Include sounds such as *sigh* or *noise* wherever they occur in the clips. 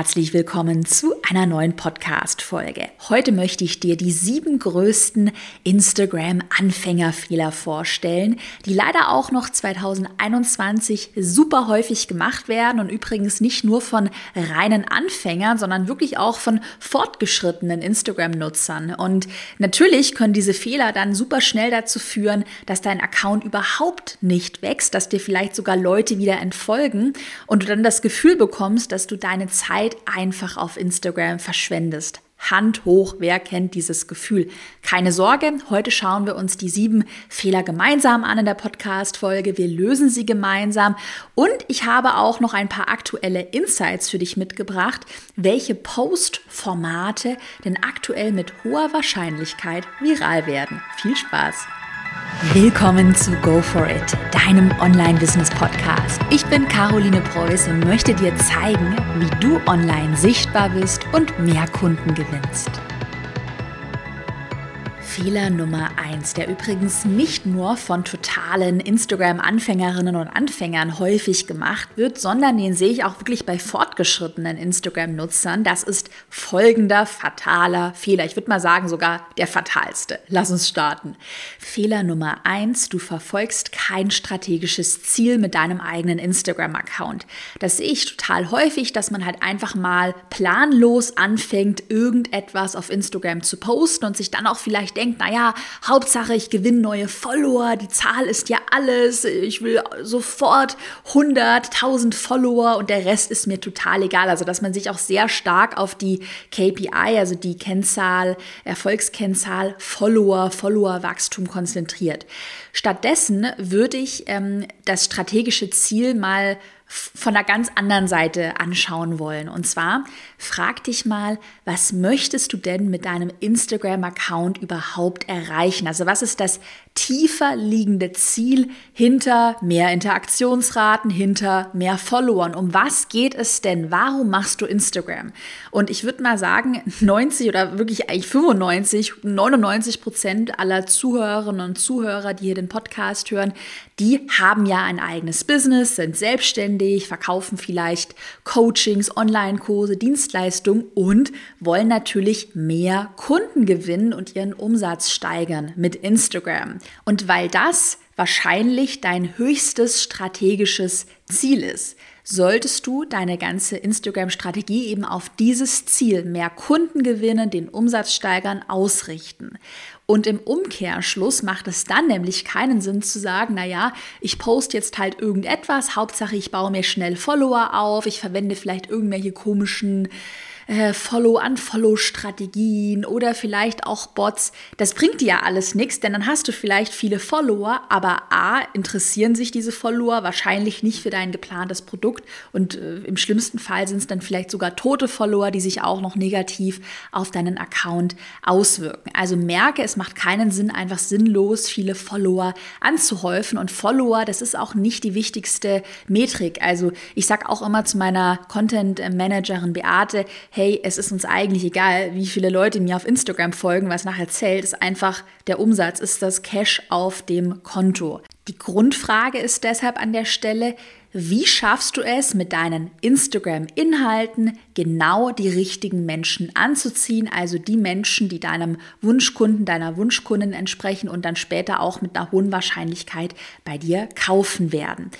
herzlich willkommen zu einer neuen Podcast-Folge. Heute möchte ich dir die sieben größten Instagram-Anfängerfehler vorstellen, die leider auch noch 2021 super häufig gemacht werden und übrigens nicht nur von reinen Anfängern, sondern wirklich auch von fortgeschrittenen Instagram-Nutzern. Und natürlich können diese Fehler dann super schnell dazu führen, dass dein Account überhaupt nicht wächst, dass dir vielleicht sogar Leute wieder entfolgen und du dann das Gefühl bekommst, dass du deine Zeit einfach auf Instagram verschwendest. Hand hoch, wer kennt dieses Gefühl? Keine Sorge, heute schauen wir uns die sieben Fehler gemeinsam an in der Podcast-Folge. Wir lösen sie gemeinsam und ich habe auch noch ein paar aktuelle Insights für dich mitgebracht, welche Post-Formate denn aktuell mit hoher Wahrscheinlichkeit viral werden. Viel Spaß! Willkommen zu Go For It, deinem Online-Business-Podcast. Ich bin Caroline Preuß und möchte dir zeigen, wie du online sichtbar bist und mehr Kunden gewinnst. Fehler Nummer eins, der übrigens nicht nur von totalen Instagram-Anfängerinnen und Anfängern häufig gemacht wird, sondern den sehe ich auch wirklich bei fortgeschrittenen Instagram-Nutzern. Das ist folgender fataler Fehler. Ich würde mal sagen, sogar der fatalste. Lass uns starten. Fehler Nummer eins, du verfolgst kein strategisches Ziel mit deinem eigenen Instagram-Account. Das sehe ich total häufig, dass man halt einfach mal planlos anfängt, irgendetwas auf Instagram zu posten und sich dann auch vielleicht denkt, naja, Hauptsache ich gewinne neue Follower, die Zahl ist ja alles, ich will sofort 100, 1000 Follower und der Rest ist mir total egal. Also, dass man sich auch sehr stark auf die KPI, also die Kennzahl, Erfolgskennzahl, Follower, Followerwachstum konzentriert. Stattdessen würde ich ähm, das strategische Ziel mal von einer ganz anderen Seite anschauen wollen. Und zwar frag dich mal, was möchtest du denn mit deinem Instagram-Account überhaupt erreichen? Also was ist das tiefer liegende Ziel hinter mehr Interaktionsraten, hinter mehr Followern? Um was geht es denn? Warum machst du Instagram? Und ich würde mal sagen, 90 oder wirklich eigentlich 95, 99 Prozent aller Zuhörerinnen und Zuhörer, die hier den Podcast hören, die haben ja ein eigenes Business, sind selbstständig, verkaufen vielleicht Coachings, Online-Kurse, Dienstleistungen und wollen natürlich mehr Kunden gewinnen und ihren Umsatz steigern mit Instagram. Und weil das wahrscheinlich dein höchstes strategisches Ziel ist, solltest du deine ganze Instagram-Strategie eben auf dieses Ziel, mehr Kunden gewinnen, den Umsatz steigern, ausrichten. Und im Umkehrschluss macht es dann nämlich keinen Sinn zu sagen, naja, ich poste jetzt halt irgendetwas, Hauptsache ich baue mir schnell Follower auf, ich verwende vielleicht irgendwelche komischen äh, Follow-Unfollow-Strategien oder vielleicht auch Bots. Das bringt dir ja alles nichts, denn dann hast du vielleicht viele Follower, aber A, interessieren sich diese Follower wahrscheinlich nicht für dein geplantes Produkt und äh, im schlimmsten Fall sind es dann vielleicht sogar tote Follower, die sich auch noch negativ auf deinen Account auswirken. Also merke, es macht keinen Sinn, einfach sinnlos viele Follower anzuhäufen und Follower, das ist auch nicht die wichtigste Metrik. Also ich sage auch immer zu meiner Content Managerin Beate, hey, es ist uns eigentlich egal, wie viele Leute mir auf Instagram folgen, was nachher zählt, ist einfach der Umsatz, ist das Cash auf dem Konto. Die Grundfrage ist deshalb an der Stelle, wie schaffst du es, mit deinen Instagram-Inhalten genau die richtigen Menschen anzuziehen, also die Menschen, die deinem Wunschkunden, deiner Wunschkundin entsprechen und dann später auch mit einer hohen Wahrscheinlichkeit bei dir kaufen werden.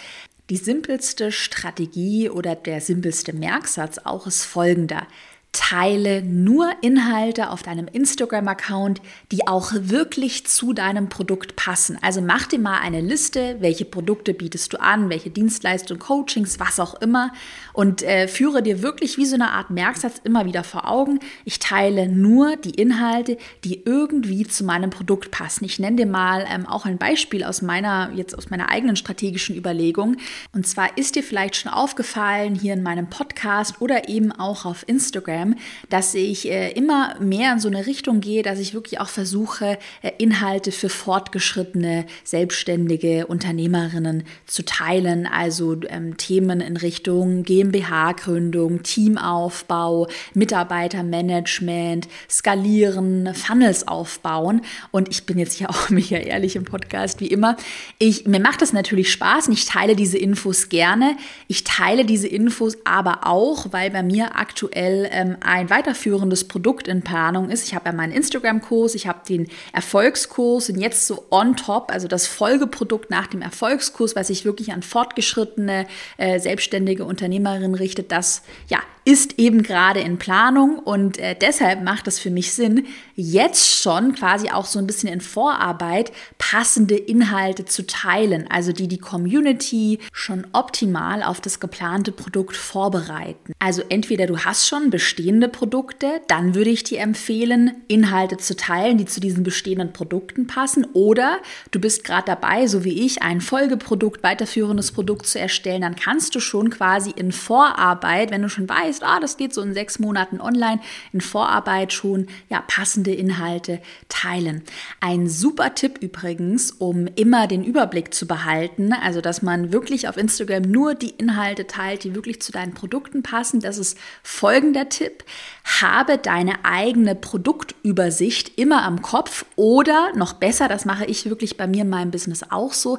Die simpelste Strategie oder der simpelste Merksatz auch ist folgender. Teile nur Inhalte auf deinem Instagram-Account, die auch wirklich zu deinem Produkt passen. Also mach dir mal eine Liste, welche Produkte bietest du an, welche Dienstleistungen, Coachings, was auch immer und äh, führe dir wirklich wie so eine Art Merksatz immer wieder vor Augen. Ich teile nur die Inhalte, die irgendwie zu meinem Produkt passen. Ich nenne dir mal ähm, auch ein Beispiel aus meiner, jetzt aus meiner eigenen strategischen Überlegung. Und zwar ist dir vielleicht schon aufgefallen hier in meinem Podcast oder eben auch auf Instagram, Instagram, dass ich äh, immer mehr in so eine Richtung gehe, dass ich wirklich auch versuche, äh, Inhalte für fortgeschrittene, selbstständige Unternehmerinnen zu teilen. Also ähm, Themen in Richtung GmbH-Gründung, Teamaufbau, Mitarbeitermanagement, Skalieren, Funnels aufbauen. Und ich bin jetzt hier auch *laughs* mega ehrlich im Podcast, wie immer. Ich, mir macht das natürlich Spaß und ich teile diese Infos gerne. Ich teile diese Infos aber auch, weil bei mir aktuell ähm, ein weiterführendes Produkt in Planung ist. Ich habe ja meinen Instagram-Kurs, ich habe den Erfolgskurs und jetzt so on top, also das Folgeprodukt nach dem Erfolgskurs, was sich wirklich an fortgeschrittene äh, selbstständige Unternehmerinnen richtet, das ja ist eben gerade in Planung und äh, deshalb macht es für mich Sinn, jetzt schon quasi auch so ein bisschen in Vorarbeit passende Inhalte zu teilen, also die die Community schon optimal auf das geplante Produkt vorbereiten. Also entweder du hast schon bestehende Produkte, dann würde ich dir empfehlen, Inhalte zu teilen, die zu diesen bestehenden Produkten passen, oder du bist gerade dabei, so wie ich, ein Folgeprodukt, weiterführendes Produkt zu erstellen, dann kannst du schon quasi in Vorarbeit, wenn du schon weißt, weißt, ah, das geht so in sechs Monaten online, in Vorarbeit schon ja, passende Inhalte teilen. Ein super Tipp übrigens, um immer den Überblick zu behalten, also dass man wirklich auf Instagram nur die Inhalte teilt, die wirklich zu deinen Produkten passen. Das ist folgender Tipp. Habe deine eigene Produktübersicht immer am Kopf oder noch besser, das mache ich wirklich bei mir in meinem Business auch so,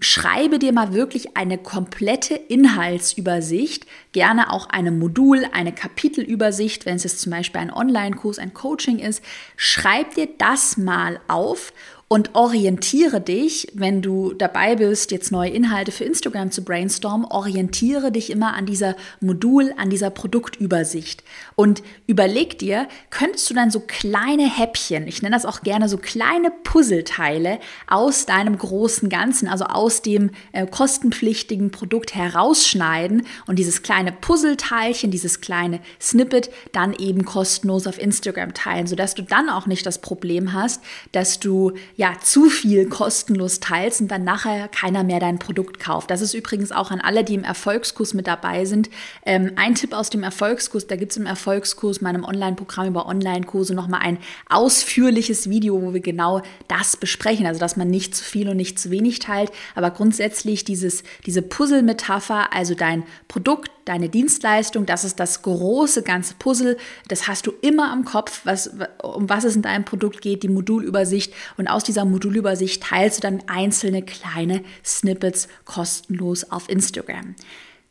schreibe dir mal wirklich eine komplette Inhaltsübersicht, gerne auch eine Modul, eine Kapitelübersicht, wenn es jetzt zum Beispiel ein Online-Kurs, ein Coaching ist. Schreib dir das mal auf und orientiere dich, wenn du dabei bist, jetzt neue Inhalte für Instagram zu brainstormen, orientiere dich immer an dieser Modul, an dieser Produktübersicht. Und überleg dir, könntest du dann so kleine Häppchen, ich nenne das auch gerne so kleine Puzzleteile aus deinem großen Ganzen, also aus dem äh, kostenpflichtigen Produkt herausschneiden und dieses kleine Puzzleteilchen, dieses kleine Snippet dann eben kostenlos auf Instagram teilen, sodass du dann auch nicht das Problem hast, dass du ja, zu viel kostenlos teilst und dann nachher keiner mehr dein Produkt kauft. Das ist übrigens auch an alle, die im Erfolgskurs mit dabei sind. Ähm, ein Tipp aus dem Erfolgskurs, da gibt es im Erfolgskurs, meinem Online-Programm über Online-Kurse, nochmal ein ausführliches Video, wo wir genau das besprechen. Also, dass man nicht zu viel und nicht zu wenig teilt, aber grundsätzlich dieses, diese Puzzle-Metapher, also dein Produkt, deine Dienstleistung, das ist das große ganze Puzzle. Das hast du immer am Kopf, was, um was es in deinem Produkt geht, die Modulübersicht. Und aus dieser Modulübersicht teilst du dann einzelne kleine Snippets kostenlos auf Instagram.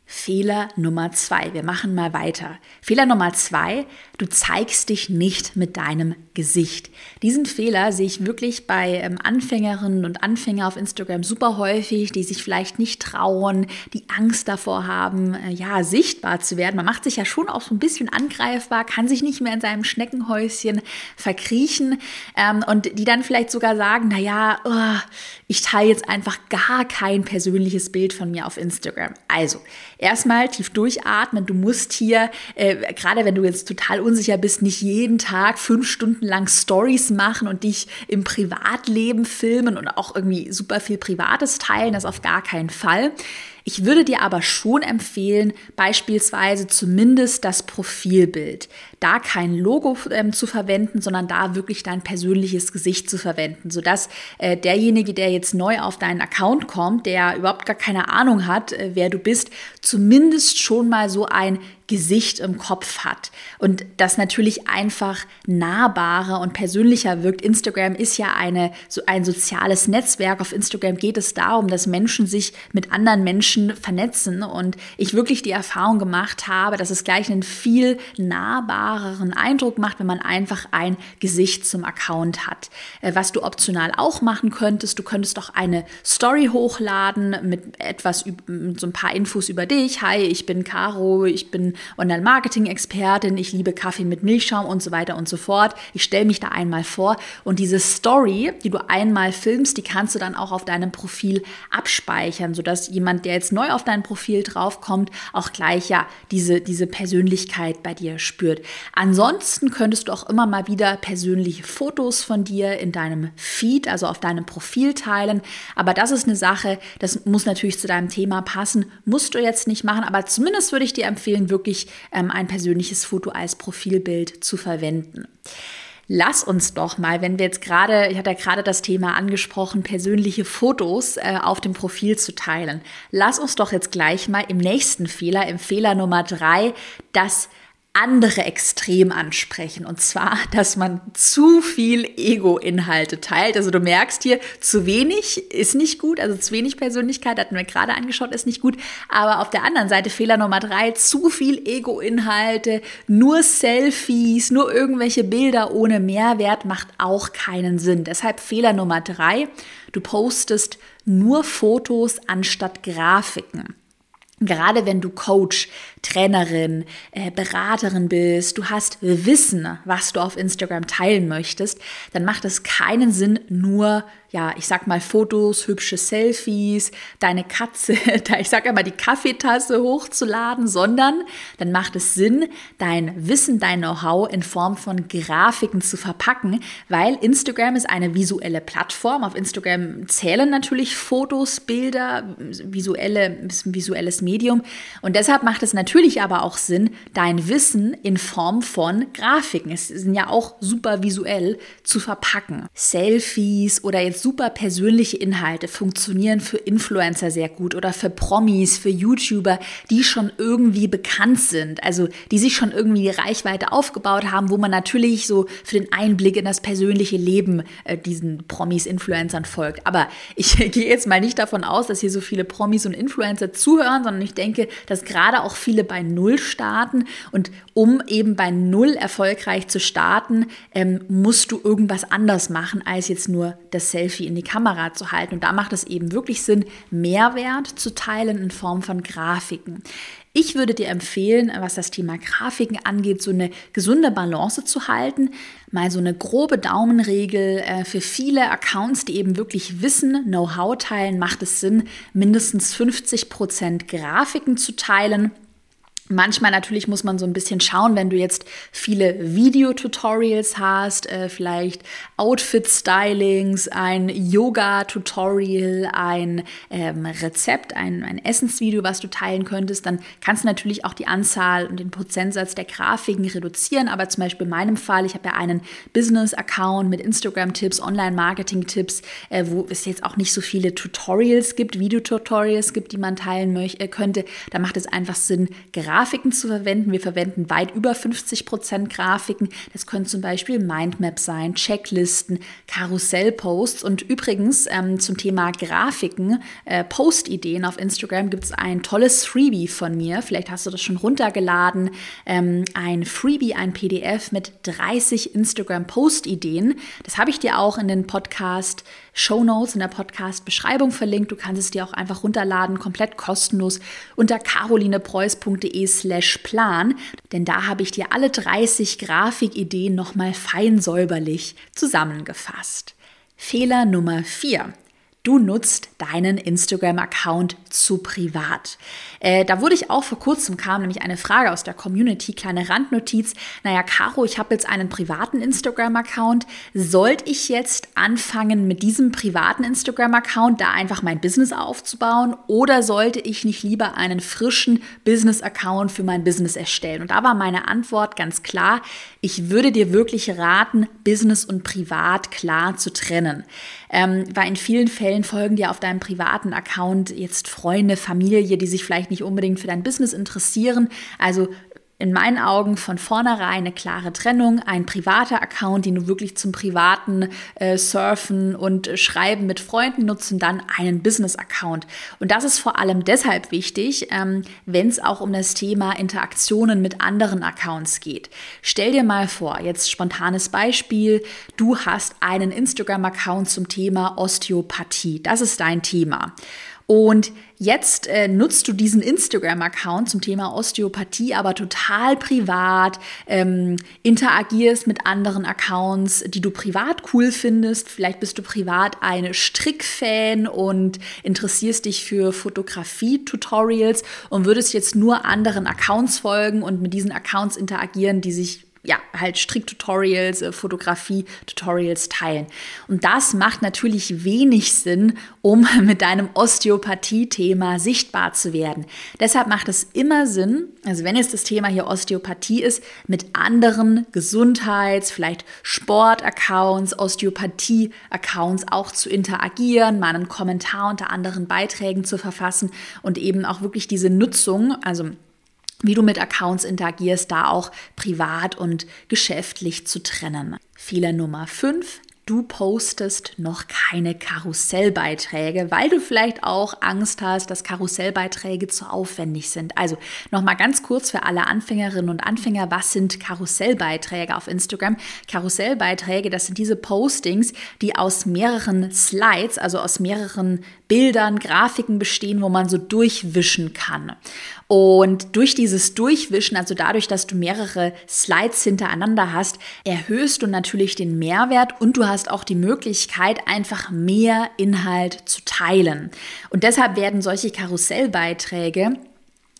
Fehler Nummer zwei. Wir machen mal weiter. Fehler Nummer zwei, du zeigst dich nicht mit deinem Gesicht. Diesen Fehler sehe ich wirklich bei ähm, Anfängerinnen und Anfängern auf Instagram super häufig, die sich vielleicht nicht trauen, die Angst davor haben, äh, ja, sichtbar zu werden. Man macht sich ja schon auch so ein bisschen angreifbar, kann sich nicht mehr in seinem Schneckenhäuschen verkriechen ähm, und die dann vielleicht sogar sagen, naja, oh, ich teile jetzt einfach gar kein persönliches Bild von mir auf Instagram. Also, erstmal tief durchatmen. Du musst hier, äh, gerade wenn du jetzt total unsicher bist, nicht jeden Tag fünf Stunden lang Stories machen und dich im Privatleben filmen und auch irgendwie super viel Privates teilen. Das auf gar keinen Fall. Ich würde dir aber schon empfehlen, beispielsweise zumindest das Profilbild. Da kein Logo ähm, zu verwenden, sondern da wirklich dein persönliches Gesicht zu verwenden, sodass äh, derjenige, der jetzt neu auf deinen Account kommt, der überhaupt gar keine Ahnung hat, äh, wer du bist, zumindest schon mal so ein Gesicht im Kopf hat und das natürlich einfach nahbarer und persönlicher wirkt. Instagram ist ja eine, so ein soziales Netzwerk. Auf Instagram geht es darum, dass Menschen sich mit anderen Menschen vernetzen und ich wirklich die Erfahrung gemacht habe, dass es gleich einen viel nahbareren Eindruck macht, wenn man einfach ein Gesicht zum Account hat. Äh, was du optional auch machen könntest, du könntest auch eine Story hochladen mit etwas, mit so ein paar Infos über dich. Hi, ich bin Caro, ich bin Online-Marketing-Expertin, ich liebe Kaffee mit Milchschaum und so weiter und so fort. Ich stelle mich da einmal vor und diese Story, die du einmal filmst, die kannst du dann auch auf deinem Profil abspeichern, sodass jemand, der jetzt neu auf dein Profil draufkommt, auch gleich ja diese, diese Persönlichkeit bei dir spürt. Ansonsten könntest du auch immer mal wieder persönliche Fotos von dir in deinem Feed, also auf deinem Profil teilen. Aber das ist eine Sache, das muss natürlich zu deinem Thema passen, musst du jetzt nicht machen, aber zumindest würde ich dir empfehlen, wirklich ähm, ein persönliches Foto als Profilbild zu verwenden. Lass uns doch mal, wenn wir jetzt gerade, ich hatte ja gerade das Thema angesprochen, persönliche Fotos äh, auf dem Profil zu teilen. Lass uns doch jetzt gleich mal im nächsten Fehler, im Fehler Nummer drei, das andere Extrem ansprechen. Und zwar, dass man zu viel Ego-Inhalte teilt. Also du merkst hier, zu wenig ist nicht gut. Also zu wenig Persönlichkeit hatten wir gerade angeschaut, ist nicht gut. Aber auf der anderen Seite Fehler Nummer drei, zu viel Ego-Inhalte, nur Selfies, nur irgendwelche Bilder ohne Mehrwert macht auch keinen Sinn. Deshalb Fehler Nummer drei, du postest nur Fotos anstatt Grafiken. Gerade wenn du Coach, Trainerin, äh, Beraterin bist, du hast Wissen, was du auf Instagram teilen möchtest, dann macht es keinen Sinn, nur ja, ich sag mal Fotos, hübsche Selfies, deine Katze, *laughs* ich sag immer die Kaffeetasse hochzuladen, sondern dann macht es Sinn, dein Wissen, dein Know-how in Form von Grafiken zu verpacken, weil Instagram ist eine visuelle Plattform. Auf Instagram zählen natürlich Fotos, Bilder, visuelle, ist ein visuelles Medium und deshalb macht es natürlich aber auch Sinn, dein Wissen in Form von Grafiken, es sind ja auch super visuell zu verpacken. Selfies oder jetzt super persönliche Inhalte funktionieren für Influencer sehr gut oder für Promis, für YouTuber, die schon irgendwie bekannt sind, also die sich schon irgendwie die Reichweite aufgebaut haben, wo man natürlich so für den Einblick in das persönliche Leben äh, diesen Promis, Influencern folgt. Aber ich *laughs* gehe jetzt mal nicht davon aus, dass hier so viele Promis und Influencer zuhören, sondern ich denke, dass gerade auch viele bei Null starten und um eben bei Null erfolgreich zu starten, ähm, musst du irgendwas anders machen als jetzt nur das Selfie Selfie in die Kamera zu halten. Und da macht es eben wirklich Sinn, Mehrwert zu teilen in Form von Grafiken. Ich würde dir empfehlen, was das Thema Grafiken angeht, so eine gesunde Balance zu halten. Mal so eine grobe Daumenregel äh, für viele Accounts, die eben wirklich Wissen, Know-how teilen, macht es Sinn, mindestens 50 Prozent Grafiken zu teilen Manchmal natürlich muss man so ein bisschen schauen, wenn du jetzt viele Videotutorials hast, äh, vielleicht Outfit-Stylings, ein Yoga-Tutorial, ein ähm, Rezept, ein, ein Essensvideo, was du teilen könntest, dann kannst du natürlich auch die Anzahl und den Prozentsatz der Grafiken reduzieren. Aber zum Beispiel in meinem Fall, ich habe ja einen Business-Account mit Instagram-Tipps, Online-Marketing-Tipps, äh, wo es jetzt auch nicht so viele Tutorials gibt, Videotutorials gibt, die man teilen möchte, äh, könnte. Da macht es einfach Sinn, gerade Grafiken zu verwenden. Wir verwenden weit über 50 Prozent Grafiken. Das können zum Beispiel Mindmaps sein, Checklisten, Karussellposts. Und übrigens ähm, zum Thema Grafiken, äh, Postideen auf Instagram gibt es ein tolles Freebie von mir. Vielleicht hast du das schon runtergeladen. Ähm, ein Freebie, ein PDF mit 30 Instagram-Post-Ideen. Das habe ich dir auch in den Podcast Show Notes in der Podcast-Beschreibung verlinkt. Du kannst es dir auch einfach runterladen, komplett kostenlos unter carolinepreuß.de slash plan, denn da habe ich dir alle 30 Grafikideen nochmal fein säuberlich zusammengefasst. Fehler Nummer 4 du nutzt deinen Instagram-Account zu privat. Äh, da wurde ich auch vor kurzem, kam nämlich eine Frage aus der Community, kleine Randnotiz. Naja, Caro, ich habe jetzt einen privaten Instagram-Account. Sollte ich jetzt anfangen, mit diesem privaten Instagram-Account da einfach mein Business aufzubauen oder sollte ich nicht lieber einen frischen Business-Account für mein Business erstellen? Und da war meine Antwort ganz klar, ich würde dir wirklich raten, Business und Privat klar zu trennen. Ähm, weil in vielen Fällen folgen dir auf deinem privaten Account jetzt Freunde, Familie, die sich vielleicht nicht unbedingt für dein Business interessieren. Also in meinen Augen von vornherein eine klare Trennung, ein privater Account, den du wirklich zum privaten äh, Surfen und Schreiben mit Freunden nutzen, dann einen Business-Account. Und das ist vor allem deshalb wichtig, ähm, wenn es auch um das Thema Interaktionen mit anderen Accounts geht. Stell dir mal vor, jetzt spontanes Beispiel, du hast einen Instagram-Account zum Thema Osteopathie. Das ist dein Thema. Und jetzt äh, nutzt du diesen Instagram-Account zum Thema Osteopathie, aber total privat, ähm, interagierst mit anderen Accounts, die du privat cool findest. Vielleicht bist du privat eine Strickfan und interessierst dich für Fotografie-Tutorials und würdest jetzt nur anderen Accounts folgen und mit diesen Accounts interagieren, die sich ja, halt Stricktutorials, äh, Fotografie-Tutorials teilen. Und das macht natürlich wenig Sinn, um *laughs* mit deinem Osteopathie-Thema sichtbar zu werden. Deshalb macht es immer Sinn, also wenn jetzt das Thema hier Osteopathie ist, mit anderen Gesundheits-, vielleicht Sport-Accounts, Osteopathie-Accounts auch zu interagieren, mal einen Kommentar unter anderen Beiträgen zu verfassen und eben auch wirklich diese Nutzung, also wie du mit Accounts interagierst, da auch privat und geschäftlich zu trennen. Fehler Nummer 5, du postest noch keine Karussellbeiträge, weil du vielleicht auch Angst hast, dass Karussellbeiträge zu aufwendig sind. Also nochmal ganz kurz für alle Anfängerinnen und Anfänger, was sind Karussellbeiträge auf Instagram? Karussellbeiträge, das sind diese Postings, die aus mehreren Slides, also aus mehreren Bildern, Grafiken bestehen, wo man so durchwischen kann. Und durch dieses Durchwischen, also dadurch, dass du mehrere Slides hintereinander hast, erhöhst du natürlich den Mehrwert und du hast auch die Möglichkeit, einfach mehr Inhalt zu teilen. Und deshalb werden solche Karussellbeiträge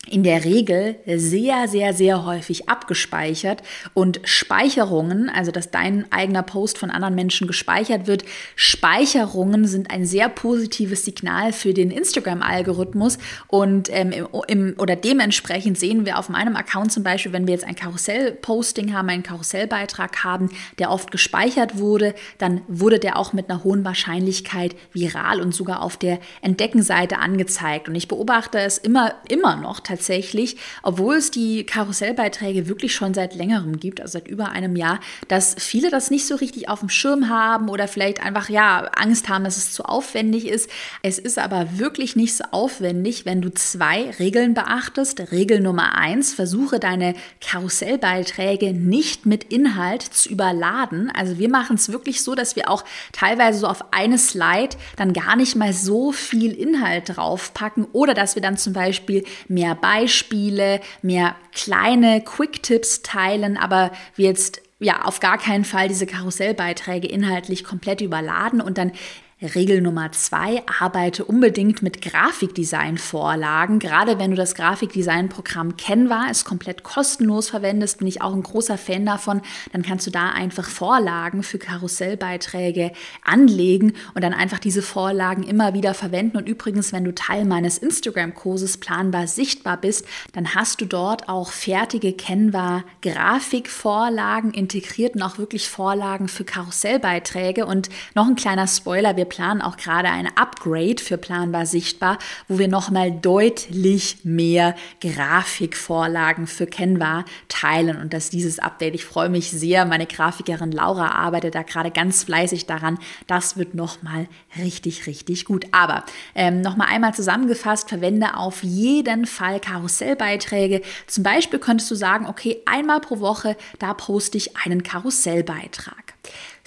in der Regel sehr, sehr, sehr häufig abgespeichert und Speicherungen, also dass dein eigener Post von anderen Menschen gespeichert wird, Speicherungen sind ein sehr positives Signal für den Instagram-Algorithmus und ähm, im, im, oder dementsprechend sehen wir auf meinem Account zum Beispiel, wenn wir jetzt ein Karussell-Posting haben, einen Karussellbeitrag haben, der oft gespeichert wurde, dann wurde der auch mit einer hohen Wahrscheinlichkeit viral und sogar auf der Entdeckenseite angezeigt. Und ich beobachte es immer, immer noch tatsächlich tatsächlich, obwohl es die Karussellbeiträge wirklich schon seit längerem gibt, also seit über einem Jahr, dass viele das nicht so richtig auf dem Schirm haben oder vielleicht einfach ja Angst haben, dass es zu aufwendig ist. Es ist aber wirklich nicht so aufwendig, wenn du zwei Regeln beachtest. Regel Nummer eins, versuche deine Karussellbeiträge nicht mit Inhalt zu überladen. Also wir machen es wirklich so, dass wir auch teilweise so auf eine Slide dann gar nicht mal so viel Inhalt draufpacken oder dass wir dann zum Beispiel mehr Beispiele, mehr kleine Quick-Tipps teilen, aber wir jetzt ja auf gar keinen Fall diese Karussellbeiträge inhaltlich komplett überladen und dann Regel Nummer zwei, arbeite unbedingt mit Grafikdesign-Vorlagen. Gerade wenn du das Grafikdesign-Programm Canva ist komplett kostenlos verwendest, bin ich auch ein großer Fan davon. Dann kannst du da einfach Vorlagen für Karussellbeiträge anlegen und dann einfach diese Vorlagen immer wieder verwenden. Und übrigens, wenn du Teil meines Instagram-Kurses planbar sichtbar bist, dann hast du dort auch fertige Canva-Grafikvorlagen integriert und auch wirklich Vorlagen für Karussellbeiträge. Und noch ein kleiner Spoiler, wir planen auch gerade ein Upgrade für Planbar Sichtbar, wo wir nochmal deutlich mehr Grafikvorlagen für Canva teilen und dass dieses Update, ich freue mich sehr, meine Grafikerin Laura arbeitet da gerade ganz fleißig daran, das wird nochmal richtig, richtig gut. Aber ähm, nochmal einmal zusammengefasst, verwende auf jeden Fall Karussellbeiträge. Zum Beispiel könntest du sagen, okay, einmal pro Woche, da poste ich einen Karussellbeitrag.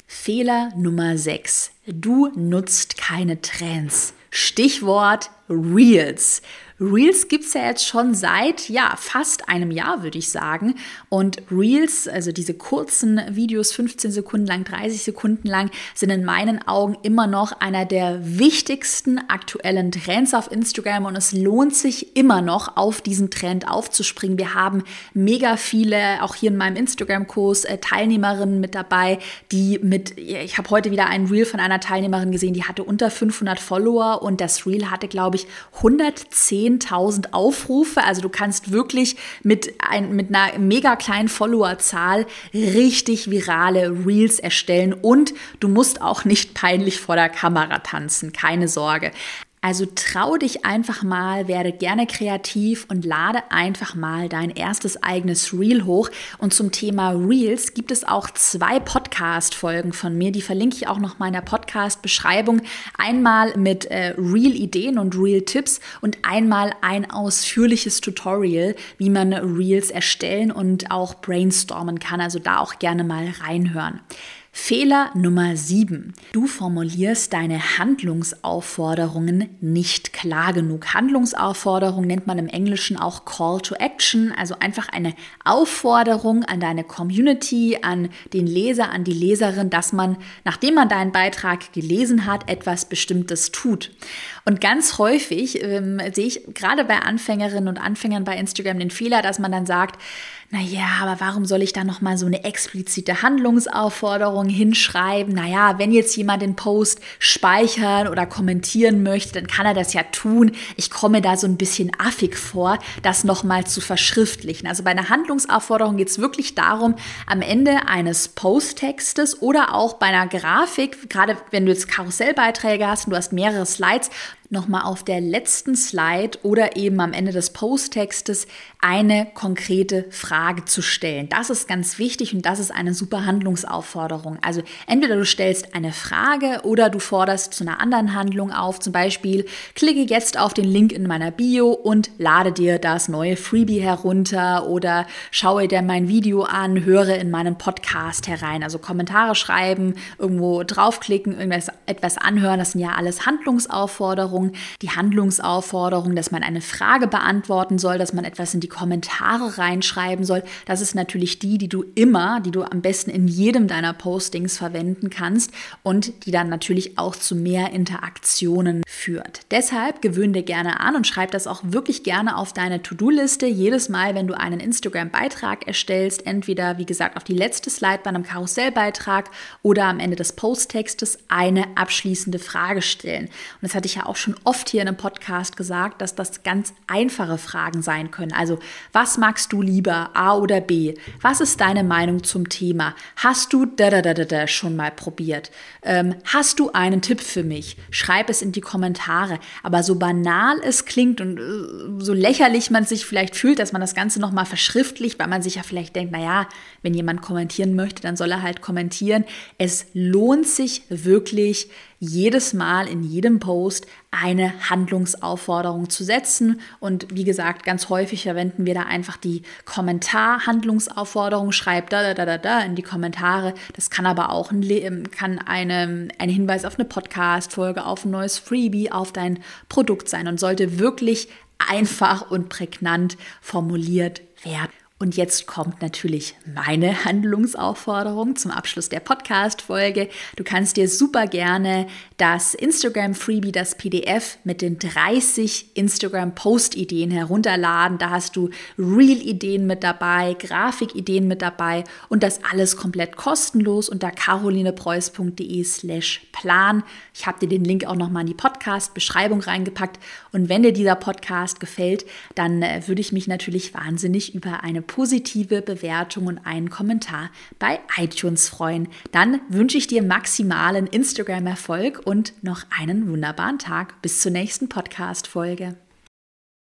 Fehler Nummer 6. Du nutzt keine Trends. Stichwort Reels. Reels gibt es ja jetzt schon seit ja fast einem Jahr, würde ich sagen. Und Reels, also diese kurzen Videos, 15 Sekunden lang, 30 Sekunden lang, sind in meinen Augen immer noch einer der wichtigsten aktuellen Trends auf Instagram und es lohnt sich immer noch, auf diesen Trend aufzuspringen. Wir haben mega viele, auch hier in meinem Instagram-Kurs, äh, Teilnehmerinnen mit dabei, die mit, ich habe heute wieder einen Reel von einer Teilnehmerin gesehen, die hatte unter 500 Follower und das Reel hatte, glaube ich, 110 10.000 Aufrufe. Also du kannst wirklich mit, ein, mit einer mega kleinen Followerzahl richtig virale Reels erstellen und du musst auch nicht peinlich vor der Kamera tanzen. Keine Sorge. Also trau dich einfach mal, werde gerne kreativ und lade einfach mal dein erstes eigenes Reel hoch. Und zum Thema Reels gibt es auch zwei Podcast-Folgen von mir, die verlinke ich auch noch mal in der Podcast-Beschreibung. Einmal mit äh, Reel-Ideen und Reel-Tipps und einmal ein ausführliches Tutorial, wie man Reels erstellen und auch brainstormen kann. Also da auch gerne mal reinhören. Fehler Nummer 7. Du formulierst deine Handlungsaufforderungen nicht klar genug. Handlungsaufforderung nennt man im Englischen auch Call to Action, also einfach eine Aufforderung an deine Community, an den Leser, an die Leserin, dass man, nachdem man deinen Beitrag gelesen hat, etwas Bestimmtes tut. Und ganz häufig ähm, sehe ich gerade bei Anfängerinnen und Anfängern bei Instagram den Fehler, dass man dann sagt, naja, aber warum soll ich da nochmal so eine explizite Handlungsaufforderung hinschreiben? Naja, wenn jetzt jemand den Post speichern oder kommentieren möchte, dann kann er das ja tun. Ich komme da so ein bisschen affig vor, das nochmal zu verschriftlichen. Also bei einer Handlungsaufforderung geht es wirklich darum, am Ende eines Posttextes oder auch bei einer Grafik, gerade wenn du jetzt Karussellbeiträge hast und du hast mehrere Slides, nochmal auf der letzten Slide oder eben am Ende des Posttextes eine konkrete Frage zu stellen. Das ist ganz wichtig und das ist eine super Handlungsaufforderung. Also entweder du stellst eine Frage oder du forderst zu einer anderen Handlung auf. Zum Beispiel klicke jetzt auf den Link in meiner Bio und lade dir das neue Freebie herunter oder schaue dir mein Video an, höre in meinen Podcast herein. Also Kommentare schreiben, irgendwo draufklicken, irgendwas etwas anhören. Das sind ja alles Handlungsaufforderungen. Handlungsaufforderung, die Handlungsaufforderung, dass man eine Frage beantworten soll, dass man etwas in die Kommentare reinschreiben soll. Das ist natürlich die, die du immer, die du am besten in jedem deiner Postings verwenden kannst und die dann natürlich auch zu mehr Interaktionen führt. Deshalb gewöhn dir gerne an und schreib das auch wirklich gerne auf deine To-Do-Liste. Jedes Mal, wenn du einen Instagram-Beitrag erstellst, entweder wie gesagt auf die letzte Slide bei einem Karussellbeitrag oder am Ende des Posttextes eine abschließende Frage stellen. Und das hatte ich ja auch schon schon oft hier in einem Podcast gesagt, dass das ganz einfache Fragen sein können. Also, was magst du lieber, A oder B? Was ist deine Meinung zum Thema? Hast du da da da da schon mal probiert? Ähm, hast du einen Tipp für mich? Schreib es in die Kommentare. Aber so banal es klingt und äh, so lächerlich man sich vielleicht fühlt, dass man das Ganze nochmal verschriftlicht, weil man sich ja vielleicht denkt, naja, wenn jemand kommentieren möchte, dann soll er halt kommentieren. Es lohnt sich wirklich, jedes Mal in jedem Post eine Handlungsaufforderung zu setzen. Und wie gesagt, ganz häufig verwenden wir da einfach die Kommentar-Handlungsaufforderung. Schreibt da, da, da, da, da in die Kommentare. Das kann aber auch ein, ähm, kann eine, ein Hinweis auf eine Podcast-Folge, auf ein neues Freebie, auf dein Produkt sein und sollte wirklich einfach und prägnant formuliert werden. Und jetzt kommt natürlich meine Handlungsaufforderung zum Abschluss der Podcast-Folge. Du kannst dir super gerne das Instagram-Freebie, das PDF mit den 30 Instagram-Post-Ideen herunterladen. Da hast du Real-Ideen mit dabei, Grafik-Ideen mit dabei und das alles komplett kostenlos unter carolinepreuß.de slash plan. Ich habe dir den Link auch nochmal in die Podcast-Beschreibung reingepackt. Und wenn dir dieser Podcast gefällt, dann äh, würde ich mich natürlich wahnsinnig über eine positive Bewertung und einen Kommentar bei iTunes freuen. Dann wünsche ich dir maximalen Instagram-Erfolg und noch einen wunderbaren Tag. Bis zur nächsten Podcast-Folge.